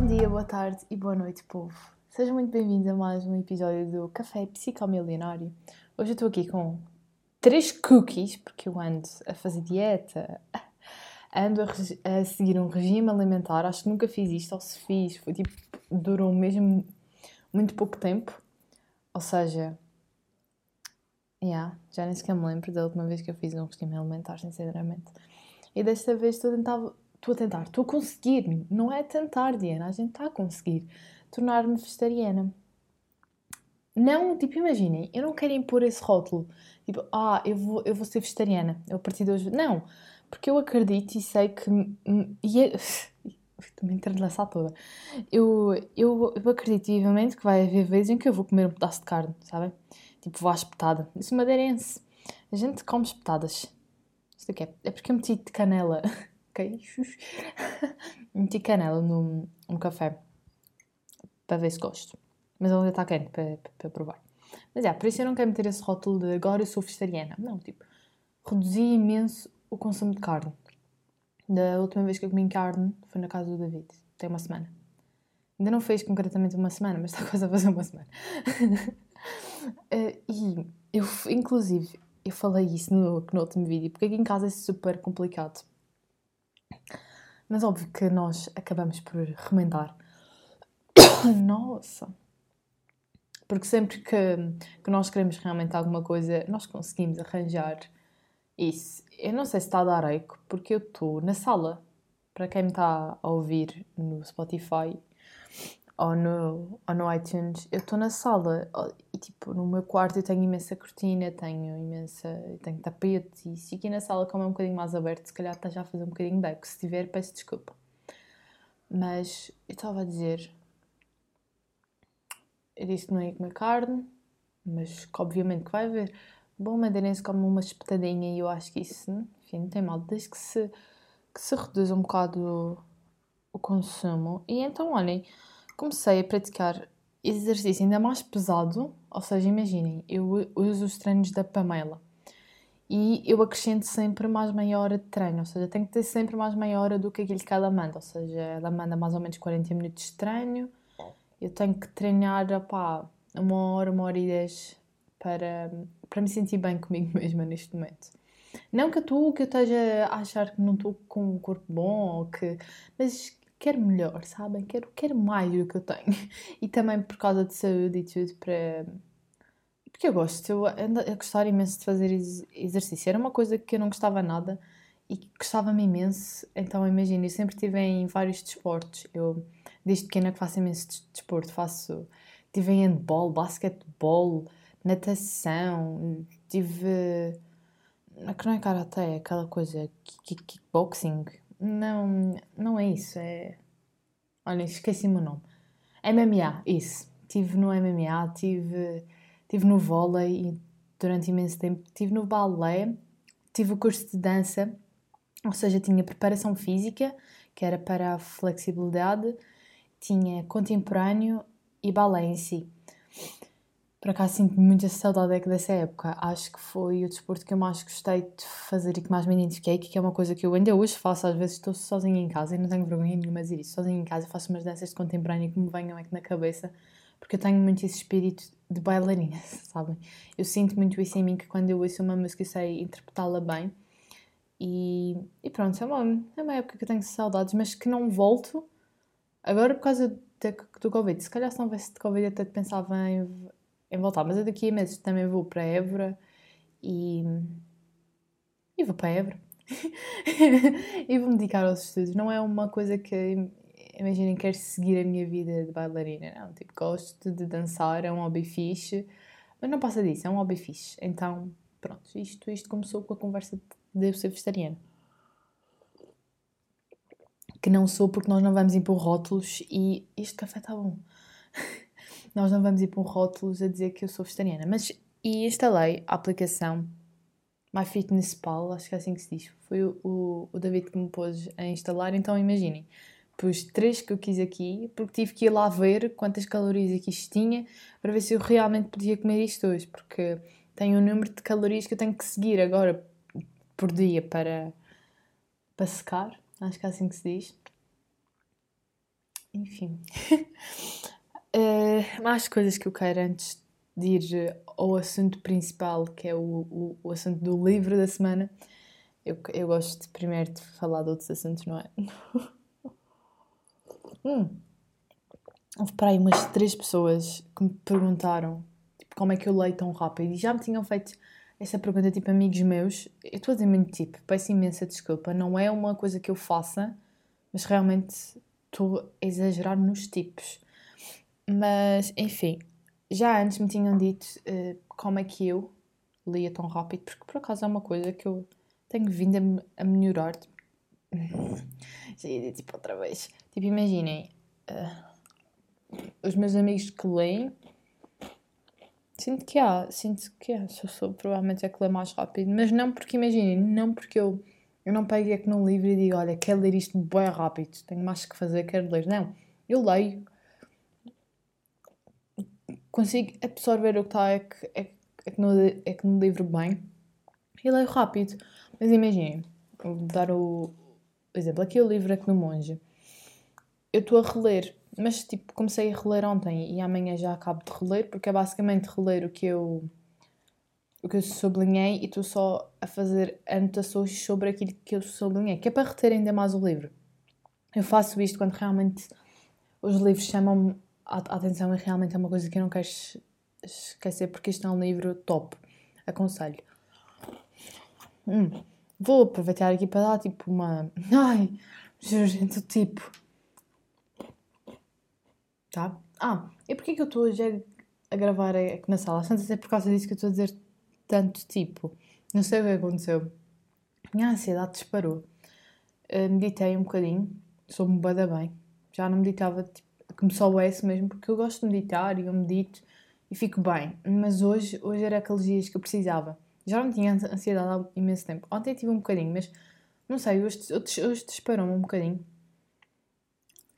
Bom dia, boa tarde e boa noite, povo. Sejam muito bem-vindos a mais um episódio do Café Psicomilionário. Hoje eu estou aqui com três cookies, porque eu ando a fazer dieta, ando a, a, seguir um regime alimentar. Acho que nunca fiz isto, ou se fiz, foi tipo, durou mesmo muito pouco tempo. Ou seja, yeah, já nem sequer me lembro da última vez que eu fiz um regime alimentar, sinceramente. E desta vez estou a tentar estou a tentar, estou a conseguir, não é tentar, Diana, a gente está a conseguir tornar-me vegetariana. Não, tipo, imaginem, eu não quero impor esse rótulo, tipo, ah, eu vou, eu vou ser vegetariana, eu a partir de hoje. Não, porque eu acredito e sei que. E é, Estou-me entrelaçar toda. Eu, eu, eu acredito vivamente que vai haver vezes em que eu vou comer um pedaço de carne, sabem? Tipo, vou à espetada. Sou madeirense. A gente come espetadas. Isto aqui é, é porque eu meti de canela ok? Meti canela no, no café para ver se gosto. Mas ele ainda está quente para, para, para, provar. Mas é, por isso eu não quero meter esse rótulo de agora eu sou vegetariana. Não, tipo, reduzi imenso o consumo de carne. Da última vez que eu comi carne foi na casa do David, tem uma semana. Ainda não fez concretamente uma semana, mas está quase a fazer uma semana. uh, e eu, inclusive, eu falei isso no, no último vídeo, porque aqui em casa é super complicado mas óbvio que nós acabamos por remendar. Nossa! Porque sempre que, que nós queremos realmente alguma coisa, nós conseguimos arranjar isso. Eu não sei se está a dar eco, porque eu estou na sala. Para quem me está a ouvir no Spotify, ou no, ou no iTunes, eu estou na sala e tipo, no meu quarto eu tenho imensa cortina, tenho imensa, tenho tapete e se aqui na sala como é um bocadinho mais aberto, se calhar está já a fazer um bocadinho de eco, se tiver peço desculpa. Mas eu estava a dizer, eu disse que não ia comer carne, mas que obviamente que vai haver. Bom madeirense come uma espetadinha e eu acho que isso, enfim, não tem mal, desde que se, que se reduza um bocado o consumo. E então, olhem, comecei a praticar exercício ainda mais pesado, ou seja, imaginem, eu uso os treinos da Pamela e eu acrescento sempre mais meia hora de treino, ou seja, tenho que ter sempre mais meia hora do que aquilo que ela manda, ou seja, ela manda mais ou menos 40 minutos de treino, eu tenho que treinar, opá, uma hora, uma hora e dez para, para me sentir bem comigo mesma neste momento. Não que eu, que eu esteja a achar que não estou com um corpo bom, ou que, mas quero melhor, sabem? Quero, quero mais do que eu tenho. E também por causa de saúde e tudo, para... porque eu gosto, eu ando a gostar imenso de fazer exercício. Era uma coisa que eu não gostava nada e gostava-me imenso. Então imagina, eu sempre estive em vários desportos. Eu, desde pequena, que faço imenso desporto. Faço, tive em handball, basquetebol, natação, tive. Que não é karatê, é aquela coisa, kickboxing, não, não é isso. É. Olha, esqueci-me o nome. MMA, isso. Estive no MMA, tive, tive no vôlei durante imenso tempo, estive no balé, tive o curso de dança, ou seja, tinha preparação física, que era para a flexibilidade, tinha contemporâneo e balé em si. Por acaso sinto muita saudade dessa época. Acho que foi o desporto que eu mais gostei de fazer e que mais me identifiquei, que é uma coisa que eu ainda hoje faço. Às vezes estou sozinha em casa e não tenho vergonha nenhuma de isso. Sozinha em casa faço umas danças de contemporâneo que me venham aqui na cabeça, porque eu tenho muito esse espírito de bailarina, sabem? Eu sinto muito isso em mim, que quando eu ouço uma música eu sei interpretá-la bem. E, e pronto, é uma, é uma época que eu tenho saudades, mas que não volto agora por causa do Covid. Se calhar se não houvesse de Covid até pensava em em voltar. Mas eu daqui a meses também vou para Évora e. e vou para Évora. e vou-me dedicar aos estudos. Não é uma coisa que. Imaginem, quero seguir a minha vida de bailarina, não. Tipo, gosto de dançar, é um hobby fixe. Mas não passa disso, é um hobby fixe. Então, pronto, isto, isto começou com a conversa de eu ser vegetariana. Que não sou porque nós não vamos impor rótulos e este café está bom. nós não vamos ir para um rótulo a dizer que eu sou vegetariana. Mas e instalei a aplicação MyFitnessPal, acho que é assim que se diz. Foi o, o, David que me pôs a instalar, então imaginem. Pus três que eu quis aqui, porque tive que ir lá ver quantas calorias aqui isto tinha, para ver se eu realmente podia comer isto hoje, porque tem um número de calorias que eu tenho que seguir agora por dia para, para secar, acho que é assim que se diz. enfim. mais coisas que eu quero antes de ir ao assunto principal, que é o, o, o assunto do livro da semana. Eu, eu gosto de, primeiro de falar de outros assuntos, não é? hum. Houve para aí umas três pessoas que me perguntaram tipo, como é que eu leio tão rápido e já me tinham feito essa pergunta, tipo, amigos meus. Eu estou a dizer muito tipo, peço imensa desculpa, não é uma coisa que eu faça, mas realmente estou a exagerar nos tipos. Mas, enfim, já antes me tinham dito uh, como é que eu lia tão rápido, porque por acaso é uma coisa que eu tenho vindo a, a melhorar. Ia tipo outra vez. Tipo, imaginem, uh, os meus amigos que leem, sinto que há, sinto que há, sou, sou provavelmente é que lê mais rápido, mas não porque, imaginem, não porque eu, eu não pego aqui num livro e digo, olha, quero ler isto bem rápido, tenho mais que fazer, quero ler. Não, eu leio, consigo absorver o que está é que, é, é, que no, é que no livro bem e leio rápido. Mas imaginem, vou dar o exemplo, aqui o livro Aqui no Monge. Eu estou a reler, mas tipo, comecei a reler ontem e amanhã já acabo de reler, porque é basicamente reler o que eu o que eu sublinhei e estou só a fazer anotações sobre aquilo que eu sublinhei, que é para reter ainda mais o livro. Eu faço isto quando realmente os livros chamam a atenção e realmente é uma coisa que eu não quero esquecer porque isto é um livro top. Aconselho. Hum. Vou aproveitar aqui para dar tipo uma. Ai, gente, tipo. Tá? Ah, e porquê que eu estou hoje a gravar aqui na sala? Antes é por causa disso que eu estou a dizer tanto tipo. Não sei o que aconteceu. Minha ansiedade disparou. Uh, meditei um bocadinho, sou-me bada bem. Já não meditava tipo, que me soubesse mesmo, porque eu gosto de meditar e eu medito e fico bem. Mas hoje, hoje era aqueles dias que eu precisava. Já não tinha ansiedade há imenso tempo. Ontem tive um bocadinho, mas não sei, hoje, hoje disparou-me um bocadinho.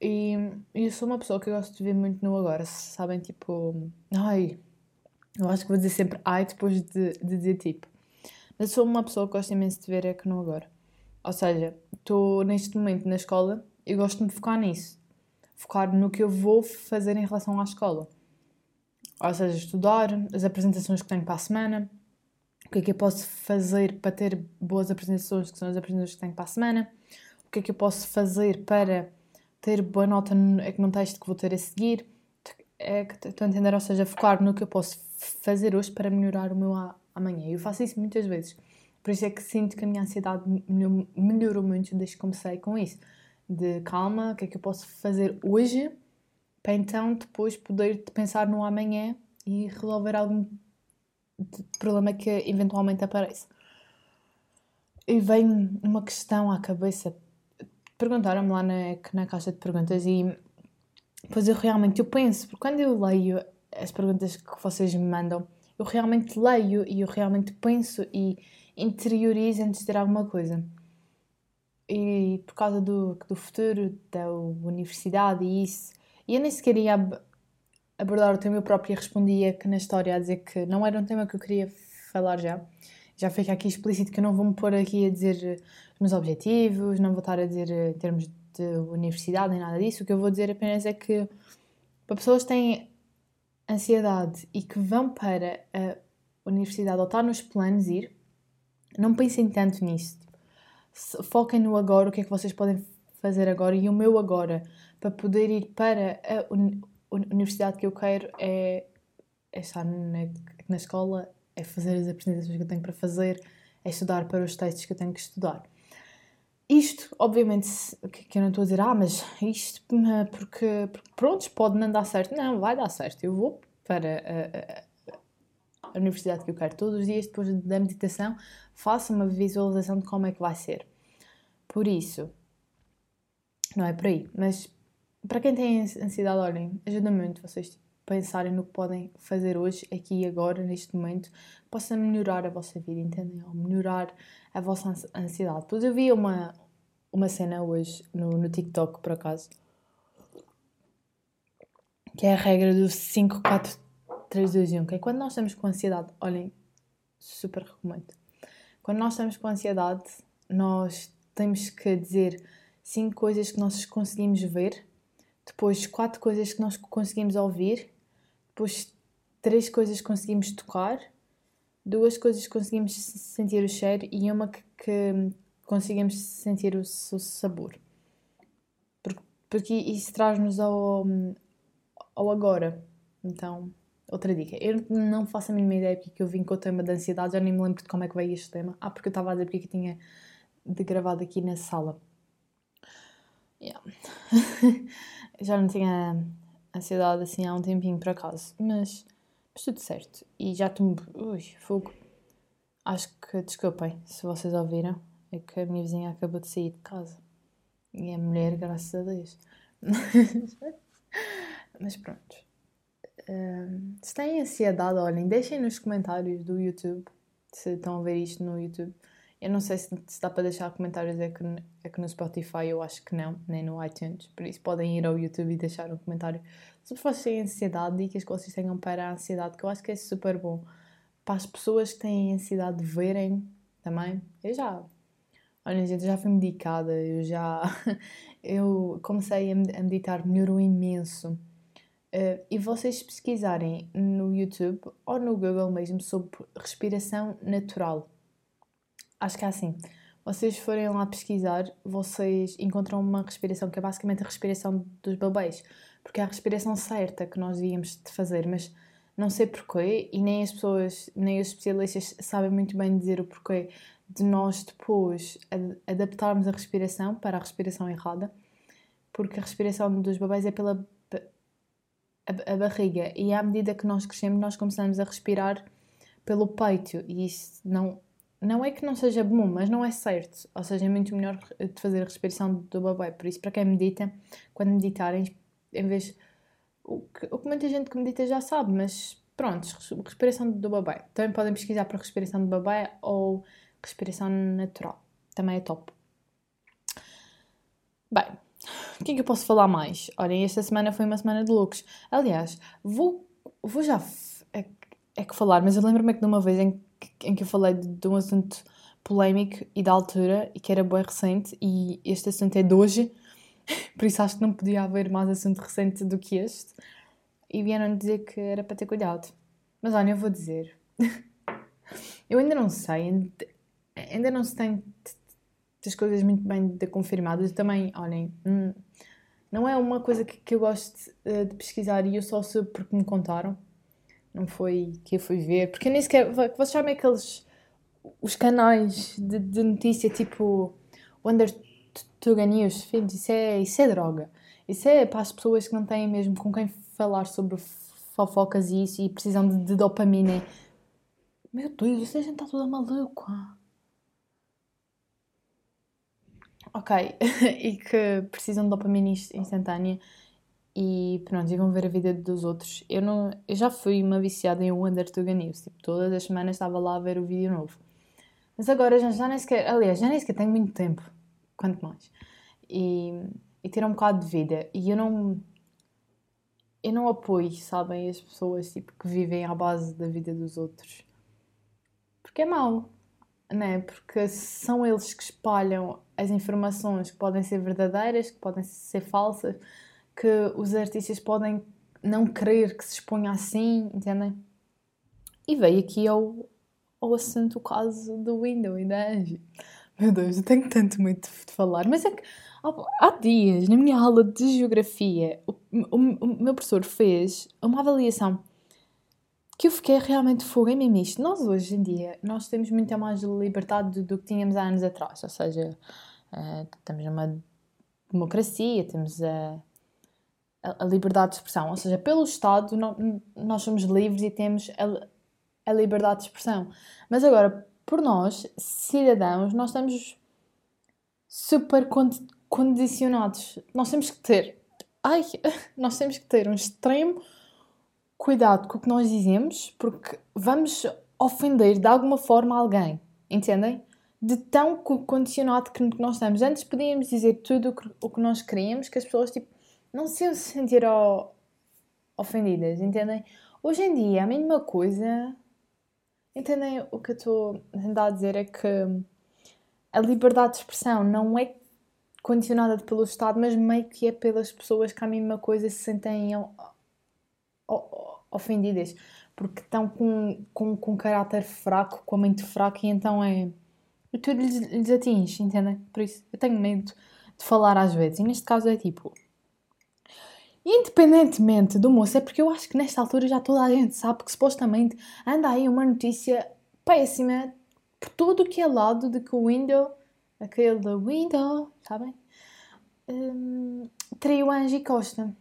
E, eu sou uma pessoa que eu gosto de ver muito no agora, sabem? Tipo, ai, eu acho que vou dizer sempre ai depois de, de dizer tipo. Mas sou uma pessoa que gosta imenso de ver é que no agora. Ou seja, estou neste momento na escola e gosto de me focar nisso. Focar no que eu vou fazer em relação à escola. Ou seja, estudar as apresentações que tenho para a semana, o que é que eu posso fazer para ter boas apresentações, que são as apresentações que tenho para a semana, o que é que eu posso fazer para ter boa nota no, é texto que vou ter a seguir. É, estou a entender, ou seja, focar no que eu posso fazer hoje para melhorar o meu amanhã. Eu faço isso muitas vezes. Por isso é que sinto que a minha ansiedade melhorou muito desde que comecei com isso. De calma, o que é que eu posso fazer hoje para então depois poder pensar no amanhã e resolver algum problema que eventualmente aparece. E vem uma questão à cabeça. Perguntaram-me lá na, na caixa de perguntas e pois eu realmente eu penso, porque quando eu leio as perguntas que vocês me mandam, eu realmente leio e eu realmente penso e interiorizo antes de ter alguma coisa. E por causa do, do futuro, da universidade e isso, e eu nem sequer ia abordar o tema, eu própria respondia que na história a dizer que não era um tema que eu queria falar já. Já fica aqui explícito que eu não vou me pôr aqui a dizer os meus objetivos, não vou estar a dizer em termos de universidade nem nada disso. O que eu vou dizer apenas é que para pessoas que têm ansiedade e que vão para a universidade ou está nos planos ir, não pensem tanto nisso. Foquem no agora, o que é que vocês podem fazer agora e o meu agora, para poder ir para a universidade que eu quero é, é estar na, na escola, é fazer as apresentações que eu tenho para fazer, é estudar para os textos que eu tenho que estudar. Isto, obviamente, que eu não estou a dizer, ah, mas isto porque, porque pronto, pode não dar certo. Não, vai dar certo. Eu vou para a, a, a universidade que eu quero todos os dias, depois da meditação, faço uma visualização de como é que vai ser. Por isso, não é por aí, mas para quem tem ansiedade, olhem, ajuda muito vocês pensarem no que podem fazer hoje, aqui e agora, neste momento, que possa melhorar a vossa vida, entendem? Ou melhorar a vossa ansiedade. Pois eu vi uma, uma cena hoje no, no TikTok, por acaso, que é a regra do 5, 4, 3, 2 1, que é quando nós estamos com ansiedade, olhem, super recomendo. Quando nós estamos com ansiedade, nós temos que dizer cinco coisas que nós conseguimos ver depois quatro coisas que nós conseguimos ouvir, depois três coisas que conseguimos tocar, duas coisas que conseguimos sentir o cheiro e uma que, que conseguimos sentir o, o sabor. Porque, porque isso traz-nos ao, ao agora. Então, outra dica. Eu não faço a mínima ideia porque é eu vim com o tema da ansiedade, já nem me lembro de como é que veio este tema. Ah, porque eu estava a dizer porque é que tinha de gravado aqui na sala. Yeah. já não tinha ansiedade assim há um tempinho por acaso, mas, mas tudo certo. E já estou. Ui, fogo. Acho que, desculpem se vocês ouviram, é que a minha vizinha acabou de sair de casa. E é mulher, graças a Deus. mas pronto. Um, se têm ansiedade, olhem, deixem nos comentários do YouTube se estão a ver isto no YouTube eu não sei se, se dá para deixar comentários, é que, é que no Spotify eu acho que não, nem no iTunes. Por isso podem ir ao YouTube e deixar um comentário se vocês têm ansiedade, dicas que vocês tenham para a ansiedade, que eu acho que é super bom. Para as pessoas que têm ansiedade de verem também. Eu já. Olha, gente, eu já fui medicada, eu já. eu comecei a meditar, melhorou imenso. Uh, e vocês pesquisarem no YouTube ou no Google mesmo sobre respiração natural acho que é assim. Vocês forem lá pesquisar, vocês encontram uma respiração que é basicamente a respiração dos bebês, porque é a respiração certa que nós devíamos de fazer, mas não sei porquê e nem as pessoas, nem os especialistas sabem muito bem dizer o porquê de nós depois adaptarmos a respiração para a respiração errada, porque a respiração dos bebês é pela a, a barriga e à medida que nós crescemos nós começamos a respirar pelo peito e isso não não é que não seja bom, mas não é certo. Ou seja, é muito melhor de fazer a respiração do bebê. Por isso, para quem medita, quando meditarem, em vez. O que, o que muita gente que medita já sabe, mas pronto, respiração do bebê. Também podem pesquisar para respiração do bebê ou respiração natural. Também é top. Bem, o que é que eu posso falar mais? Olhem, esta semana foi uma semana de looks. Aliás, vou, vou já. É, é que falar, mas eu lembro-me que de uma vez em em que eu falei de, de um assunto polémico e da altura e que era bem recente e este assunto é de hoje, por isso acho que não podia haver mais assunto recente do que este. E vieram dizer que era para ter cuidado. Mas olha, eu vou dizer. eu ainda não sei, ainda não se tem as coisas muito bem confirmadas. Também, olhem, hum, não é uma coisa que, que eu gosto eh, de pesquisar e eu só soube porque me contaram não foi que eu fui ver, porque nem sequer. Vocês sabem aqueles. os canais de, de notícia tipo Wonder Tuga News, filhos, isso é, isso é droga. Isso é para as pessoas que não têm mesmo com quem falar sobre fofocas e isso e precisam de, de dopamina. Meu Deus, essa gente está toda maluca. Ok, e que precisam de dopamina instantânea e pronto, e vão ver a vida dos outros. Eu, não, eu já fui uma viciada em Wonder Tuga News, tipo, todas as semanas estava lá a ver o vídeo novo. Mas agora já, já nem sequer, aliás, já nem sequer tenho muito tempo, quanto mais. E, e um bocado de vida. E eu não, eu não apoio, sabem, as pessoas tipo, que vivem à base da vida dos outros. Porque é mau, né? Porque são eles que espalham as informações que podem ser verdadeiras, que podem ser falsas que os artistas podem não querer que se exponha assim, entendem? E veio aqui ao, ao assunto o caso do Window e da Angie. Meu Deus, eu tenho tanto muito de falar, mas é que há dias, na minha aula de Geografia, o, o, o meu professor fez uma avaliação que eu fiquei realmente fogo em mim isto. Nós hoje em dia, nós temos muita mais liberdade do, do que tínhamos há anos atrás, ou seja, estamos numa democracia, temos a... A, liberdade de expressão. Ou seja, pelo Estado nós somos livres e temos a, a liberdade de expressão. Mas agora, por nós, cidadãos, nós estamos super condicionados. Nós temos que ter. Ai, nós temos que ter um extremo cuidado com o que nós dizemos, porque vamos ofender de alguma forma alguém. Entendem? De tão condicionado que nós estamos. Antes podíamos dizer tudo o que nós queríamos, que as pessoas tipo não se sentir ofendidas, entendem? Hoje em dia, a mesma coisa. Entendem? O que eu estou a tentar dizer é que a liberdade de expressão não é condicionada pelo Estado, mas meio que é pelas pessoas que a mesma coisa se sentem ofendidas, porque estão com, com, com um caráter fraco, com a mente fraca, e então é. E tudo lhes, lhes atinge, entendem? Por isso eu tenho medo de falar às vezes, e neste caso é tipo. Independentemente do moço, é porque eu acho que nesta altura já toda a gente sabe que supostamente anda aí uma notícia péssima por todo o que é lado de que o Windows aquele da Window, sabem? Um, traiu Angie Costa.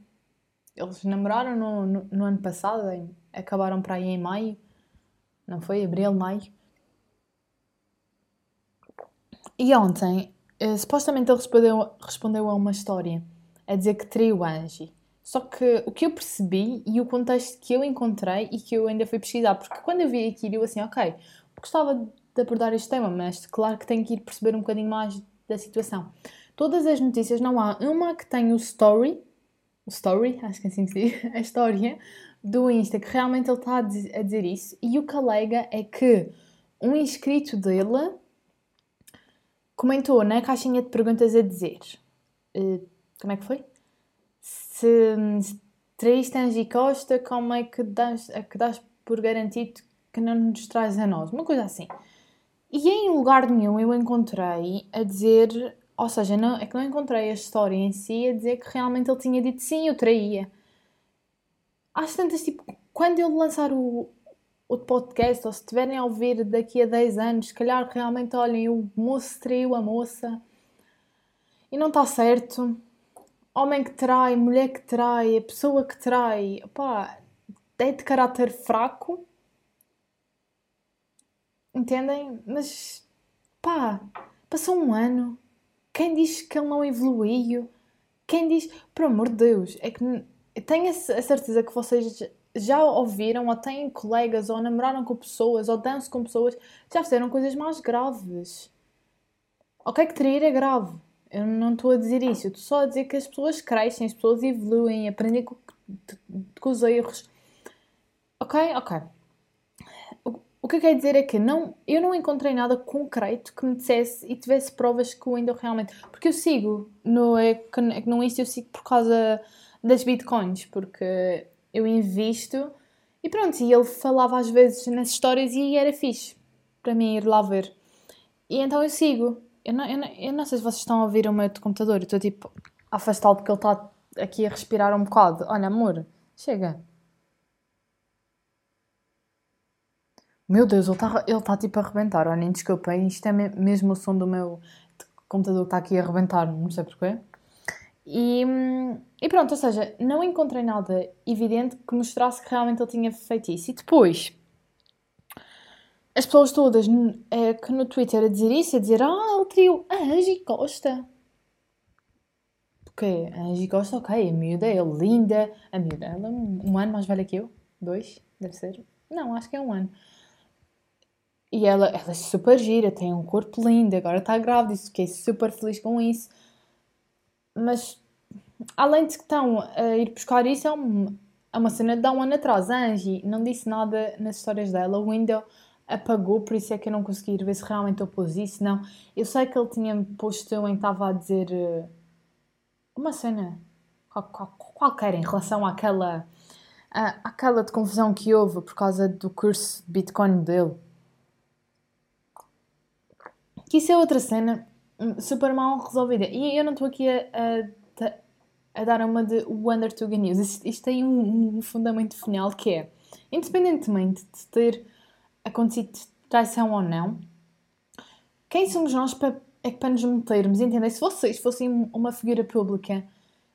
Eles namoraram no, no, no, ano passado, acabaram para aí em maio, não foi? Abril, maio. E ontem, uh, supostamente ele respondeu, respondeu a uma história a dizer que traiu a Angie. Só que o que eu percebi e o contexto que eu encontrei e que eu ainda fui pesquisar, porque quando eu vi aquilo, eu assim, ok, gostava de abordar este tema, mas claro que tenho que ir perceber um bocadinho mais da situação. Todas as notícias, não há uma que tenha o story, o story, acho que assim se diz, a história do Insta, que realmente ele está a dizer isso, e o que alega é que um inscrito dele comentou na caixinha de perguntas a dizer uh, como é que foi? Se, se traíste Angie Costa, como é que dás, é que dás por garantido que não nos traz a nós? Uma coisa assim. E em lugar nenhum eu encontrei a dizer, ou seja, não, é que não encontrei a história em si a dizer que realmente ele tinha dito sim, eu traía. Às tantas, tipo, quando ele lançar o, o podcast, ou se estiverem a ouvir daqui a 10 anos, se calhar realmente olhem, o moço traiu a moça e não está certo. Homem que trai, mulher que trai, a pessoa que trai, opá, é de caráter fraco Entendem? Mas pá, passou um ano. Quem diz que ele não evoluiu? Quem diz, por amor de Deus, é que tenho a certeza que vocês já ouviram, ou têm colegas, ou namoraram com pessoas, ou dançam com pessoas, já fizeram coisas mais graves. Ok, que trair é grave. Eu não estou a dizer isso. Estou só a dizer que as pessoas crescem, as pessoas evoluem, aprendem com, com os erros. Ok? Ok o que eu quero dizer é que não, eu não encontrei nada concreto que me dissesse e tivesse provas que o Windows realmente. Porque eu sigo no, é, é no Insta, eu sigo por causa das bitcoins, porque eu invisto e pronto. E ele falava às vezes nas histórias e era fixe para mim ir lá ver. E então eu sigo. Eu não, eu não, eu não sei se vocês estão a ouvir o meu computador, eu estou tipo a afastá-lo porque ele está aqui a respirar um bocado. Olha, amor, chega. Meu Deus, ele está ele tá tipo a arrebentar. Olhem, desculpem, isto é mesmo o som do meu computador que está aqui a arrebentar, não sei porquê. E, e pronto, ou seja, não encontrei nada evidente que mostrasse que realmente ele tinha feito isso. E depois, as pessoas todas é, que no Twitter a dizer isso, a dizer, ah, ele traiu a Angie Costa. Porque a Angie Costa, ok, a miúda é linda, a miúda, ela é um ano mais velha que eu, dois, deve ser. Não, acho que é um ano. E ela, ela é super gira, tem um corpo lindo, agora está grávida, fiquei super feliz com isso. Mas, além de que estão a ir buscar isso, é, é uma cena de há um ano atrás. A Angie não disse nada nas histórias dela, o Window apagou, por isso é que eu não consegui ver se realmente eu pus isso. Não, eu sei que ele tinha posto em estava a dizer uh, uma cena qualquer em relação àquela, àquela de confusão que houve por causa do curso de Bitcoin dele que isso é outra cena hum, super mal resolvida. E eu não estou aqui a, a, a, dar uma de Wonder Tuga News. Isto, isto tem um, um, fundamento final que é, independentemente de ter acontecido traição ou não, quem somos nós para, é para nos metermos? Entendem? Se vocês fossem uma figura pública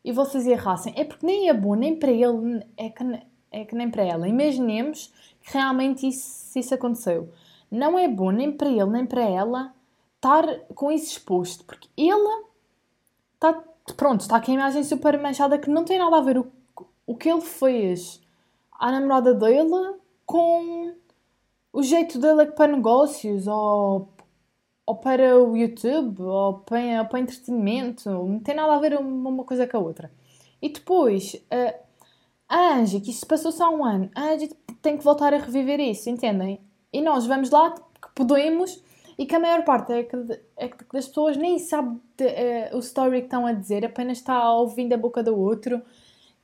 e vocês errassem, é porque nem é bom, nem para ele, é que, é que nem para ela. Imaginemos que realmente isso, isso aconteceu. Não é bom nem para ele, nem para ela estar com isso exposto, porque ele está, pronto, está com a imagem super manchada que não tem nada a ver o, o que ele fez à namorada dele com o jeito dele para negócios ou, ou para o YouTube ou para, para entretenimento, não tem nada a ver uma coisa com a outra. E depois, a Angie, que isto passou só um ano, a Angie tem que voltar a reviver isso, entendem? E nós vamos lá que podemos e que a maior parte é que, é que das pessoas nem sabe de, uh, o story que estão a dizer, apenas está a ouvir da boca do outro.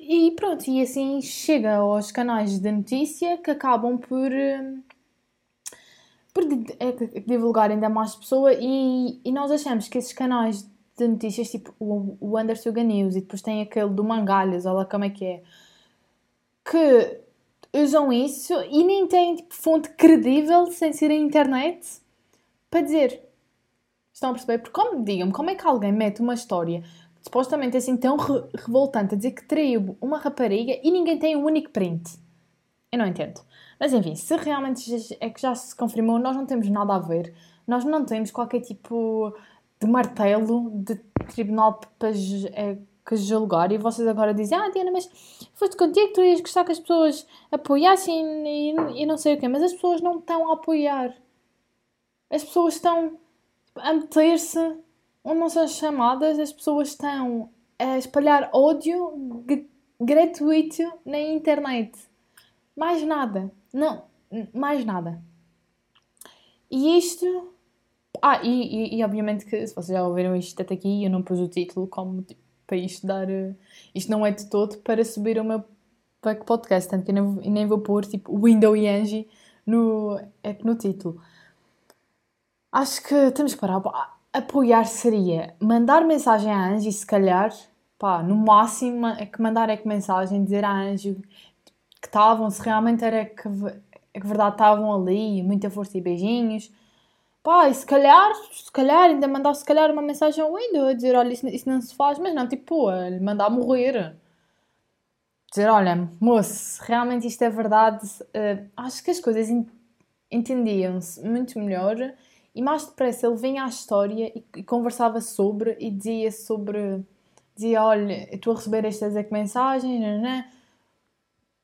E pronto, e assim chega aos canais de notícia que acabam por, uh, por divulgar ainda mais pessoa e, e nós achamos que esses canais de notícias, tipo o, o Andersuga News e depois tem aquele do Mangalhas, olha como é que é, que usam isso e nem têm tipo, fonte credível sem ser a internet para dizer. Estão a perceber? Porque, como digam-me, como é que alguém mete uma história supostamente assim tão re revoltante a dizer que traiu uma rapariga e ninguém tem um único print? Eu não entendo. Mas enfim, se realmente é que já se confirmou, nós não temos nada a ver. Nós não temos qualquer tipo de martelo de tribunal para é, que julgar e vocês agora dizem, ah Diana, mas foste contigo que tu ias gostar que as pessoas apoiassem e, e não sei o quê, mas as pessoas não estão a apoiar. As pessoas estão a meter-se onde não são chamadas, as pessoas estão a espalhar ódio gratuito na internet. Mais nada. Não, mais nada. E isto. Ah, e, e, e obviamente que se vocês já ouviram isto até aqui, eu não pus o título como tipo, para isto dar. Uh, isto não é de todo para subir o meu podcast, tanto que eu nem, nem vou pôr tipo Window e Angie no, é, no título. Acho que temos que parar. Apoiar seria mandar mensagem à Angie, se calhar, pá, no máximo é que mandar é que mensagem, dizer à Angie que estavam, se realmente era que, é que verdade estavam ali, muita força e beijinhos Pá, e se calhar, se calhar, ainda mandar se calhar uma mensagem ao Windows dizer, olha, isso, isso não se faz, mas não, tipo, lhe mandar morrer. Dizer, olha, moço, realmente isto é verdade. Uh, acho que as coisas entendiam-se muito melhor e mais depressa ele vinha à história e, e conversava sobre e dizia sobre. Dizia, olha, estou a receber estas mensagens, não, não.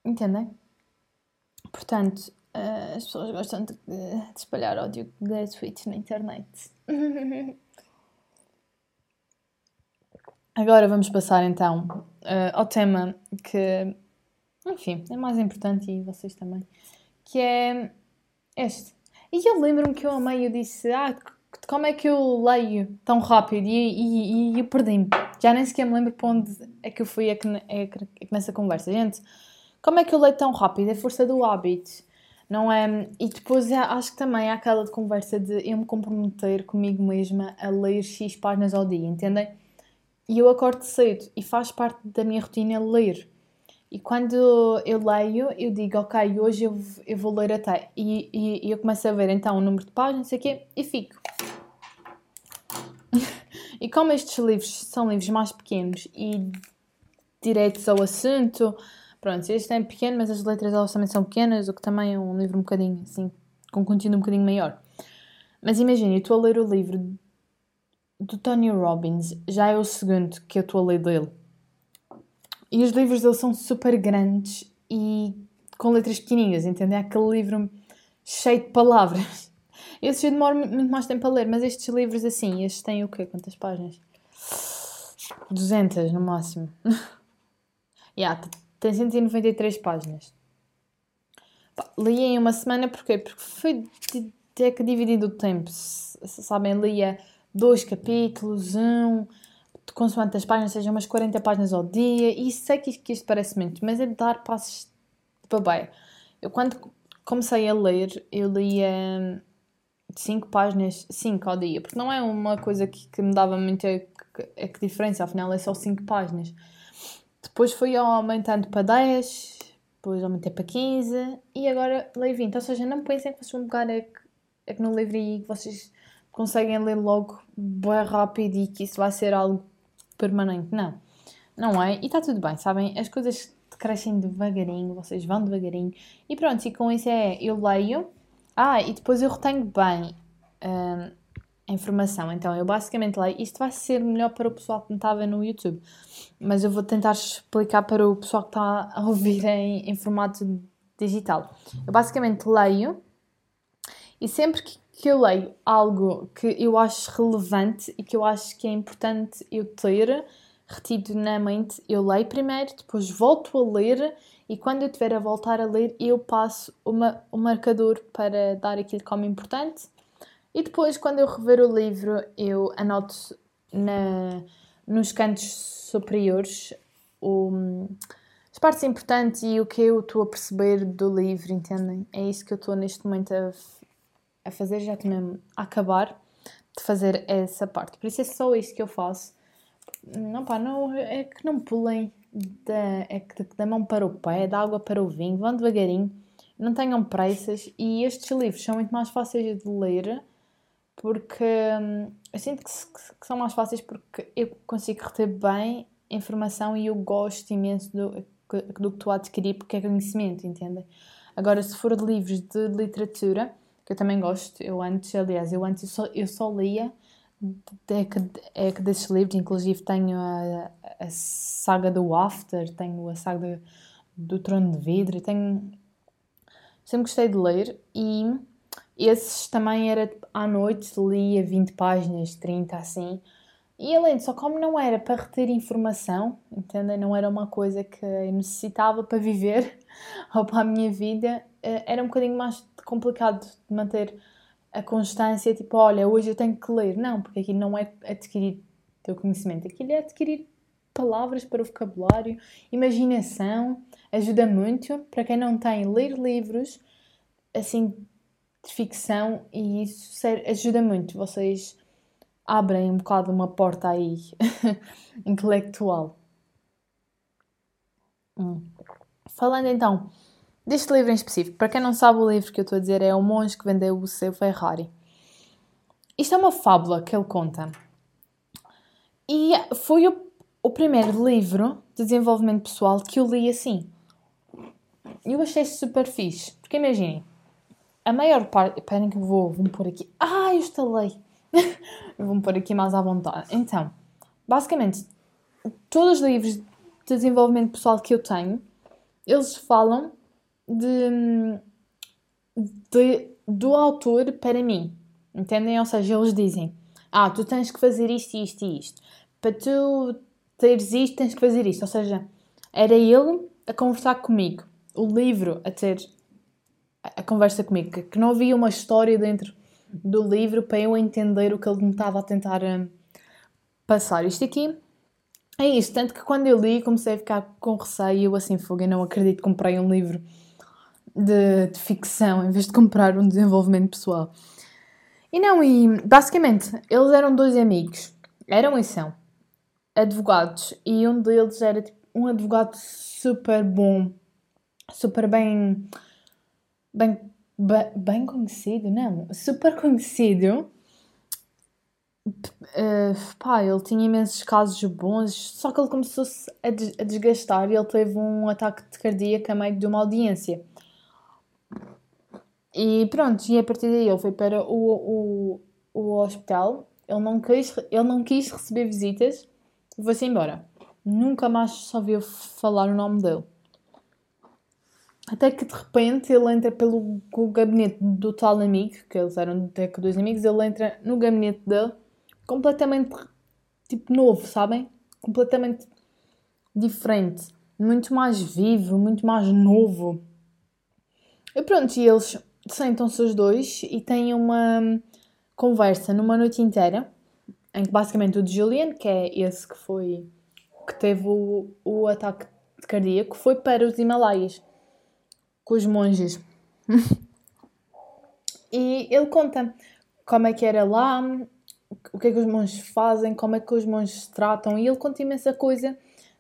entendem? Portanto, Uh, as pessoas gostam de, de espalhar ódio gratuito na internet. Agora vamos passar então uh, ao tema que, enfim, é mais importante e vocês também, que é este. E eu lembro-me que eu a meio disse, ah, como é que eu leio tão rápido? E, e, e eu perdi-me. Já nem sequer me lembro para onde é que eu fui é que, é que, é que nessa conversa. Gente, como é que eu leio tão rápido? É força do hábito não é? E depois acho que também há aquela de conversa de eu me comprometer comigo mesma a ler X páginas ao dia, entendem? E eu acordo cedo e faz parte da minha rotina ler. E quando eu leio, eu digo, ok, hoje eu, eu vou ler até. E, e, e eu começo a ver então o número de páginas, não sei o quê, e fico. e como estes livros são livros mais pequenos e diretos ao assunto, Pronto, este é pequeno, mas as letras elas também são pequenas, o que também é um livro um bocadinho assim, com conteúdo um bocadinho maior. Mas imagina, eu estou a ler o livro do Tony Robbins, já é o segundo que eu estou a ler dele. E os livros dele são super grandes e com letras pequenininhas, entende? É aquele livro cheio de palavras. Esses eu demoro muito mais tempo a ler, mas estes livros assim, estes têm o quê? Quantas páginas? 200 no máximo. yeah, tem 193 páginas. li em uma semana porquê? porque foi até que dividido o tempo. Sabem, lia dois capítulos, um, consoante as páginas, sejam umas 40 páginas ao dia. E sei que isto, que isto parece muito, mas é de dar passos de babai. Eu quando comecei a ler, eu lia 5 páginas, 5 ao dia, porque não é uma coisa que, que me dava muita é que diferença, afinal é só 5 páginas. Depois fui aumentando para 10, depois aumentei para 15 e agora leio 20. Ou seja, não pensem que vocês vão pegar é que, é que no livro e que vocês conseguem ler logo bem rápido e que isso vai ser algo permanente. Não, não é. E está tudo bem, sabem? As coisas crescem devagarinho, vocês vão devagarinho. E pronto, e com isso é, eu leio. Ah, e depois eu retenho bem. Hum, a informação. Então, eu basicamente leio. Isto vai ser melhor para o pessoal que me está a ver no YouTube, mas eu vou tentar explicar para o pessoal que está a ouvir em, em formato digital. Eu basicamente leio e sempre que, que eu leio algo que eu acho relevante e que eu acho que é importante eu ter retido na mente, eu leio primeiro, depois volto a ler e quando eu estiver a voltar a ler, eu passo uma, o marcador para dar aquilo como importante E depois, quando eu rever o livro, eu anoto na, nos cantos superiores o, as partes importantes e o que eu estou a perceber do livro, entendem? É isso que eu estou neste momento a, a fazer, já estou mesmo a acabar de fazer essa parte. Por isso é só isso que eu faço. Não, pá, não, é que não pulem da, é que da mão para o pé, da água para o vinho, vão devagarinho, não tenham pressas e estes livros são muito mais fáceis de ler porque hum, eu sinto que, que, são mais fáceis porque eu consigo reter bem informação e eu gosto imenso do, do que estou a adquirir porque é conhecimento, entendem? Agora, se for de livros de literatura, que eu também gosto, eu antes, aliás, eu antes eu só, eu só lia é que, é que desses livros, inclusive tenho a, a saga do After, tenho a saga do Trono de Vidro, tenho sempre gostei de ler e esses também era à noite, lia 20 páginas, 30 assim. E além só como não era para reter informação, entendem? Não era uma coisa que eu necessitava para viver ou para a minha vida, era um bocadinho mais complicado de manter a constância, tipo, olha, hoje eu tenho que ler. Não, porque aquilo não é adquirir teu conhecimento, aquilo é adquirir palavras para o vocabulário, imaginação, ajuda muito. Para quem não tem, ler livros, assim, de ficção e isso ajuda muito. Vocês abrem um bocado uma porta aí intelectual. Hum. Falando então deste livro em específico, para quem não sabe, o livro que eu estou a dizer é O Monge que Vendeu o Seu Ferrari. Isto é uma fábula que ele conta. E foi o, o primeiro livro de desenvolvimento pessoal que eu li assim. Eu achei super fixe. Porque imaginem, a maior parte. Esperem que eu vou, vou pôr aqui. Ah, eu estalei! Vou-me pôr aqui mais à vontade. Então, basicamente, todos os livros de desenvolvimento pessoal que eu tenho, eles falam de, de, do autor para mim. Entendem? Ou seja, eles dizem: Ah, tu tens que fazer isto, isto e isto. Para tu teres isto, tens que fazer isto. Ou seja, era ele a conversar comigo. O livro a ter a conversa comigo. Que não havia uma história dentro do livro para eu entender o que ele me estava a tentar um, passar. Isto aqui é isto. Tanto que quando eu li, comecei a ficar com receio. Assim, fogo, eu não acredito que comprei um livro de, de ficção em vez de comprar um desenvolvimento pessoal. E não, e basicamente, eles eram dois amigos. Eram e são advogados. E um deles era tipo, um advogado super bom, super bem, bem bem conhecido, não, super conhecido. Uh, pá, ele tinha imensos casos bons, só que ele começou-se a, des a, desgastar e ele teve um ataque de cardíaco a meio de uma audiência. E pronto, e a partir daí ele foi para o, o, o hospital, ele não, quis, ele não quis receber visitas e foi-se embora. Nunca mais só viu falar o nome dele. Até que de repente ele entra pelo gabinete do tal amigo, que eles eram até que dois amigos, ele entra no gabinete dele completamente tipo novo, sabem? Completamente diferente, muito mais vivo, muito mais novo. E pronto, e eles sentam-se os dois e têm uma conversa numa noite inteira, em que basicamente o de Julian, que é esse que foi que teve o, o ataque cardíaco, foi para os Himalaias com os monges. e ele conta como é que era lá, o que é que os monges fazem, como é que os monges se tratam, e ele conta imensa coisa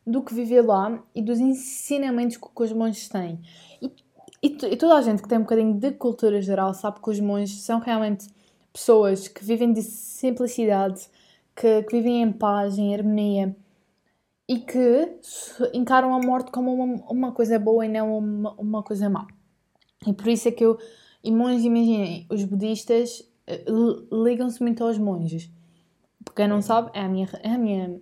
do que viver lá e dos ensinamentos que os monges têm. E, e, e, toda a gente que tem um bocadinho de cultura geral sabe que os monges são realmente pessoas que vivem de simplicidade, que, que vivem em paz, em harmonia e que encaram a morte como uma, uma coisa boa e não uma, uma coisa má. E por isso é que eu. E monges, imaginem, os budistas uh, ligam-se muito aos monges. Porque quem não sabe, é a minha, é a minha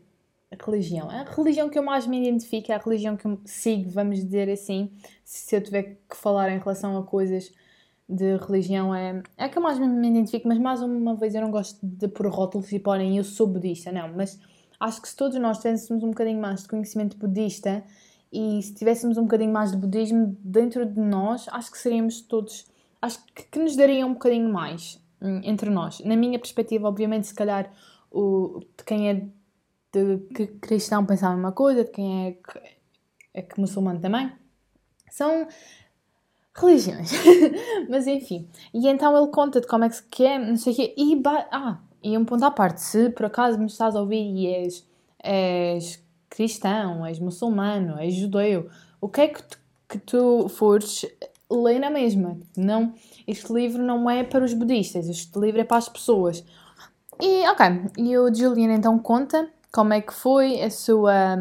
religião. A religião que eu mais me identifico, é a religião que eu sigo, vamos dizer assim. Se eu tiver que falar em relação a coisas de religião, é, é a que eu mais me identifico. Mas mais uma vez, eu não gosto de pôr rótulos e porem eu sou budista, não. Mas acho que se todos nós tivéssemos um bocadinho mais de conhecimento budista e se tivéssemos um bocadinho mais de budismo dentro de nós, acho que seríamos todos. Acho que, que nos daria um bocadinho mais. hum, entre nós. Na minha perspectiva, obviamente, se calhar o, de quem é de, de cristão pensa a mesma coisa, de quem é, é que muçulmano também. São religiões. Mas enfim. E então ele conta de como é que é, não sei o quê. E, ah, e um ponto à parte, se por acaso me estás a ouvir e és, és cristão, és muçulmano, és judeu, o que é que tu, que tu fores, lê na mesma. Não, este livro não é para os budistas, este livro é para as pessoas. E, ok, e o Julian então conta como é que foi a sua,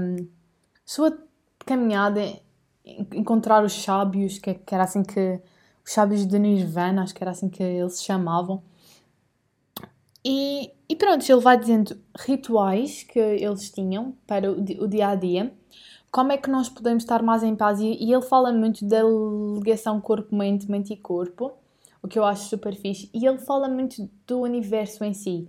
sua caminhada encontrar os sábios, que, que era assim que os sábios de Nirvana, acho que era assim que eles se chamavam. E, e pronto, ele vai dizendo rituais que eles tinham para o, o dia a dia, como é que nós podemos estar mais em paz. E, e ele fala muito da ligação corpo-mente, mente e corpo, o que eu acho super fixe. E ele fala muito do universo em si,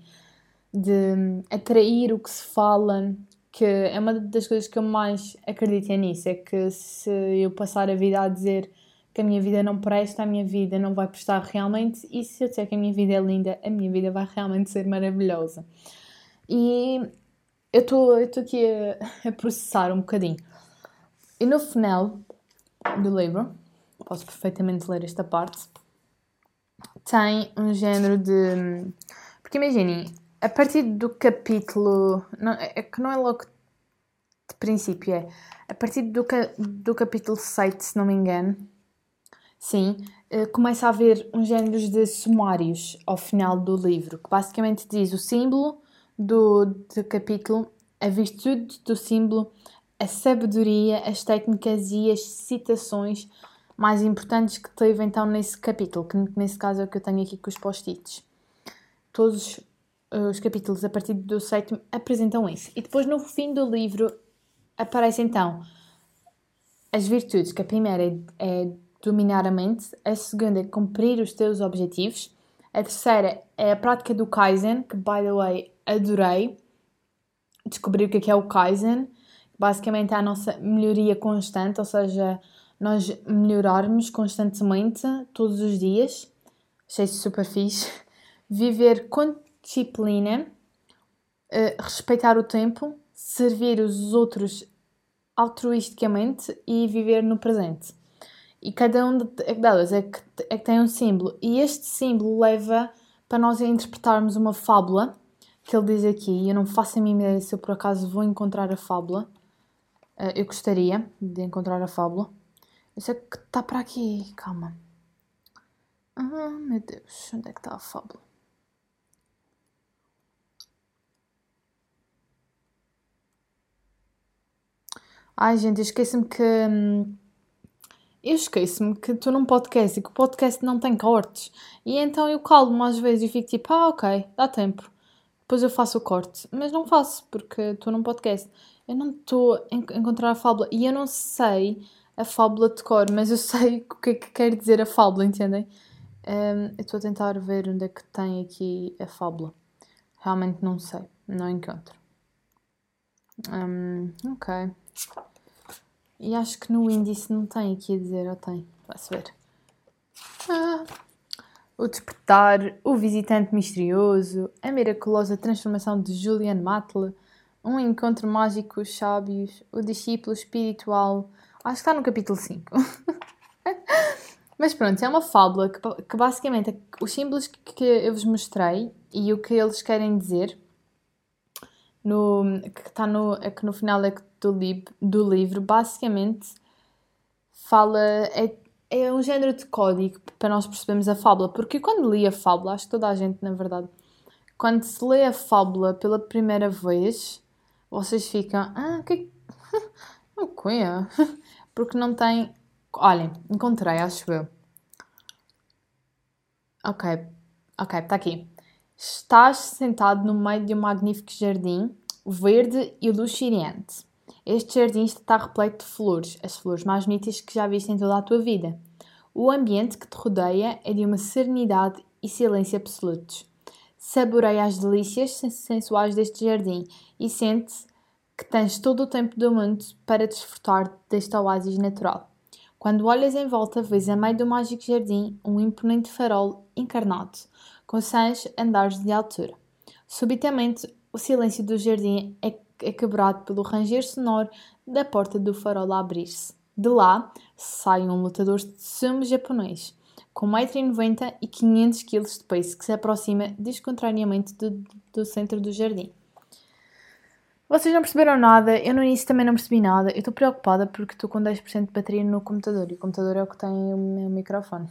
de atrair o que se fala, que é uma das coisas que eu mais acredito é nisso, é que se eu passar a vida a dizer que a minha vida não presta, a minha vida não vai prestar realmente, e se eu disser que a minha vida é linda, a minha vida vai realmente ser maravilhosa. E eu estou aqui a, a, processar um bocadinho. E no final do livro, posso perfeitamente ler esta parte, tem um género de. Porque imaginem, a partir do capítulo. Não, é que não é logo de princípio, é. A partir do, do capítulo 7, se não me engano, sim, uh, começa a haver uns géneros de sumários ao final do livro, que basicamente diz o símbolo do, do capítulo, a virtude do símbolo, a sabedoria, as técnicas e as citações mais importantes que teve então nesse capítulo, que nesse caso é o que eu tenho aqui com os post-its. Todos os capítulos a partir do sétimo apresentam isso. E depois, no fim do livro, aparece então as virtudes, que a primeira é, é dominar a mente, a segunda é cumprir os teus objetivos, a terceira é a prática do Kaizen, que, by the way, adorei descobrir o que é, é o Kaizen. Basicamente é a nossa melhoria constante, ou seja, nós melhorarmos constantemente, todos os dias. Achei super fixe. Viver disciplina, uh, respeitar o tempo, servir os outros altruisticamente e viver no presente. E cada um delas é que, é que tem um símbolo. E este símbolo leva para nós a interpretarmos uma fábula que ele diz aqui. E eu não faço a minha ideia se eu por acaso vou encontrar a fábula. Uh, eu gostaria de encontrar a fábula. Eu sei que está para aqui. Calma. Ah, meu Deus. Onde é que está a fábula? Ai, gente, eu esqueço-me que. Hum, eu esqueço-me que estou num podcast e que o podcast não tem cortes. E então eu calmo às vezes e fico tipo, ah, ok, dá tempo. Depois eu faço o corte. Mas não faço, porque estou num podcast. Eu não estou a encontrar a fábula. E eu não sei a fábula de cor, mas eu sei o que é que quer dizer a fábula, entendem? Um, eu estou a tentar ver onde é que tem aqui a fábula. Realmente não sei, não encontro. Um, ok. E acho que no índice não tem aqui a dizer, ou tem? Vai-se ver. Ah, o Despertar, O Visitante Misterioso, A Miraculosa Transformação de Julian Matle, Um Encontro Mágico os Sábios, O Discípulo Espiritual. Acho que está no capítulo 5. Mas pronto, é uma fábula que, que basicamente é os símbolos que eu vos mostrei e o que eles querem dizer no, que está no, é que no final é do, li, do livro, basicamente fala. É, é um género de código para nós percebermos a fábula, porque quando li a fábula, acho que toda a gente, na verdade, quando se lê a fábula pela primeira vez, vocês ficam. Ah, que. Não conha. Porque não tem. Olhem, encontrei, acho eu. Ok, ok, está aqui. Estás sentado no meio de um magnífico jardim, verde e luxuriante. Este jardim está repleto de flores, as flores mais bonitas que já viste em toda a tua vida. O ambiente que te rodeia é de uma serenidade e silêncio absolutos. Saboreia as delícias sensuais deste jardim e sente que tens todo o tempo do mundo para desfrutar deste oásis natural. Quando olhas em volta, vês a meio do mágico jardim um imponente farol encarnado, com seis andares de altura. Subitamente, o silêncio do jardim é, é quebrado pelo ranger sonoro da porta do farol a abrir-se. De lá, sai um lutador de sumo japonês, com 1,90m e 500kg de peso, que se aproxima descontrariamente do, do centro do jardim. Vocês não perceberam nada, eu no início também não percebi nada. Eu estou preocupada porque estou com 10% de bateria no computador e o computador é o que tem o meu microfone.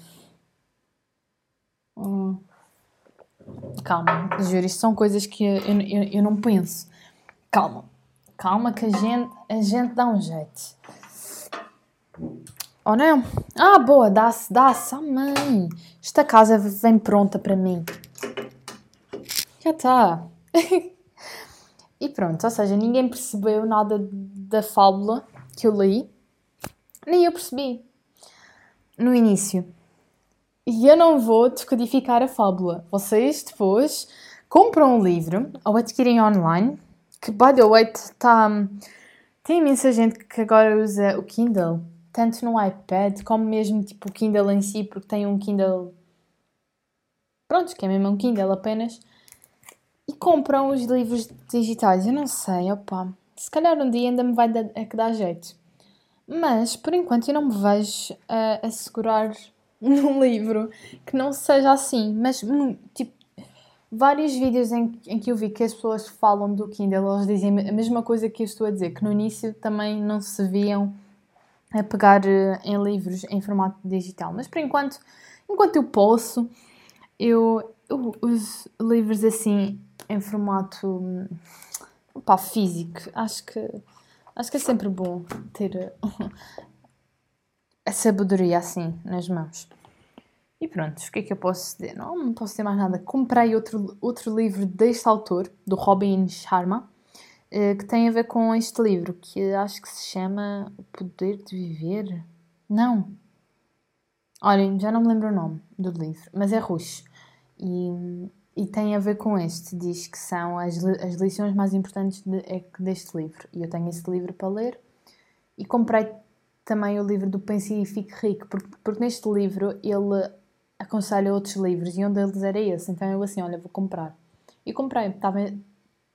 Hum. Calma, juro, isto são coisas que eu, eu, eu não penso. Calma, calma que a gente, a gente dá um jeito. Oh não? Ah, boa, dá-se, dá-se. Ah, mãe, esta casa vem pronta para mim. Já está. E pronto, ou seja, ninguém percebeu nada da fábula que eu li, nem eu percebi no início. E eu não vou descodificar a fábula. Vocês depois compram um livro ou adquirem online, que by the way está. Tem imensa gente que agora usa o Kindle, tanto no iPad como mesmo tipo o Kindle em si, porque tem um Kindle. Pronto, que é mesmo um Kindle apenas e compram os livros digitais. Eu não sei, opa. Se calhar um dia ainda me vai dar, é que dar jeito. Mas, por enquanto, eu não me vejo a, segurar num livro que não seja assim. Mas, tipo, vários vídeos em, em que eu vi que as pessoas falam do Kindle, elas dizem a mesma coisa que eu estou a dizer, que no início também não se viam a pegar eh, em livros em formato digital. Mas, por enquanto, enquanto eu posso, eu, eu os livros assim em formato pá, físico. Acho que, acho que é sempre bom ter a sabedoria assim nas mãos. E pronto, o que é que eu posso dizer? Não, não posso dizer mais nada. Comprei outro, outro livro deste autor, do Robin Sharma, eh, que tem a ver com este livro, que acho que se chama O Poder de Viver. Não. Olhem, já não me lembro o nome do livro, mas é russo. E e tem a ver com este. Diz que são as, as lições mais importantes de, é, deste livro. E eu tenho esse livro para ler. E comprei também o livro do Pense e Fique Rico, porque, porque neste livro ele aconselha outros livros e um deles era esse. Então eu assim, olha, vou comprar. E comprei, estava,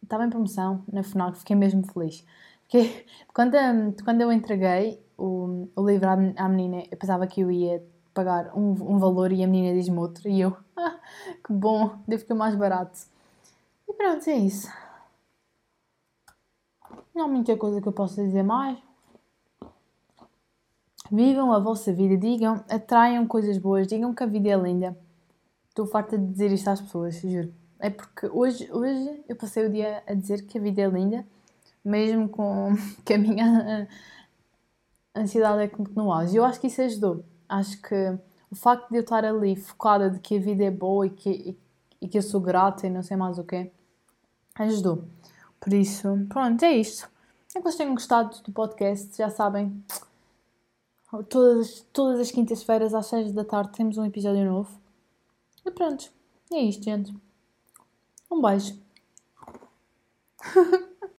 estava em promoção na final, fiquei mesmo feliz. Porque quando, quando eu entreguei o, o livro à, menina, eu pensava que eu ia pagar um, um valor e a menina diz-me outro. E eu, que bom, deve ficar mais barato. E pronto, é isso. Não há muita coisa que eu possa dizer mais. Vivam a vossa vida, digam, atraiam coisas boas, digam que a vida é linda. Estou farta de dizer isto às pessoas, juro. É porque hoje, hoje eu passei o dia a dizer que a vida é linda, mesmo com que a minha ansiedade é no auge. Eu acho que isso ajudou. Acho que o facto de eu estar ali focada de que a vida é boa e que, e, e que eu sou grata e não sei mais o quê, ajudou. Por isso, pronto, é isto. É que vocês tenham gostado do podcast, já sabem. Todas, todas as quintas-feiras às 6 da tarde temos um episódio novo. E pronto, é isto, gente. Um beijo.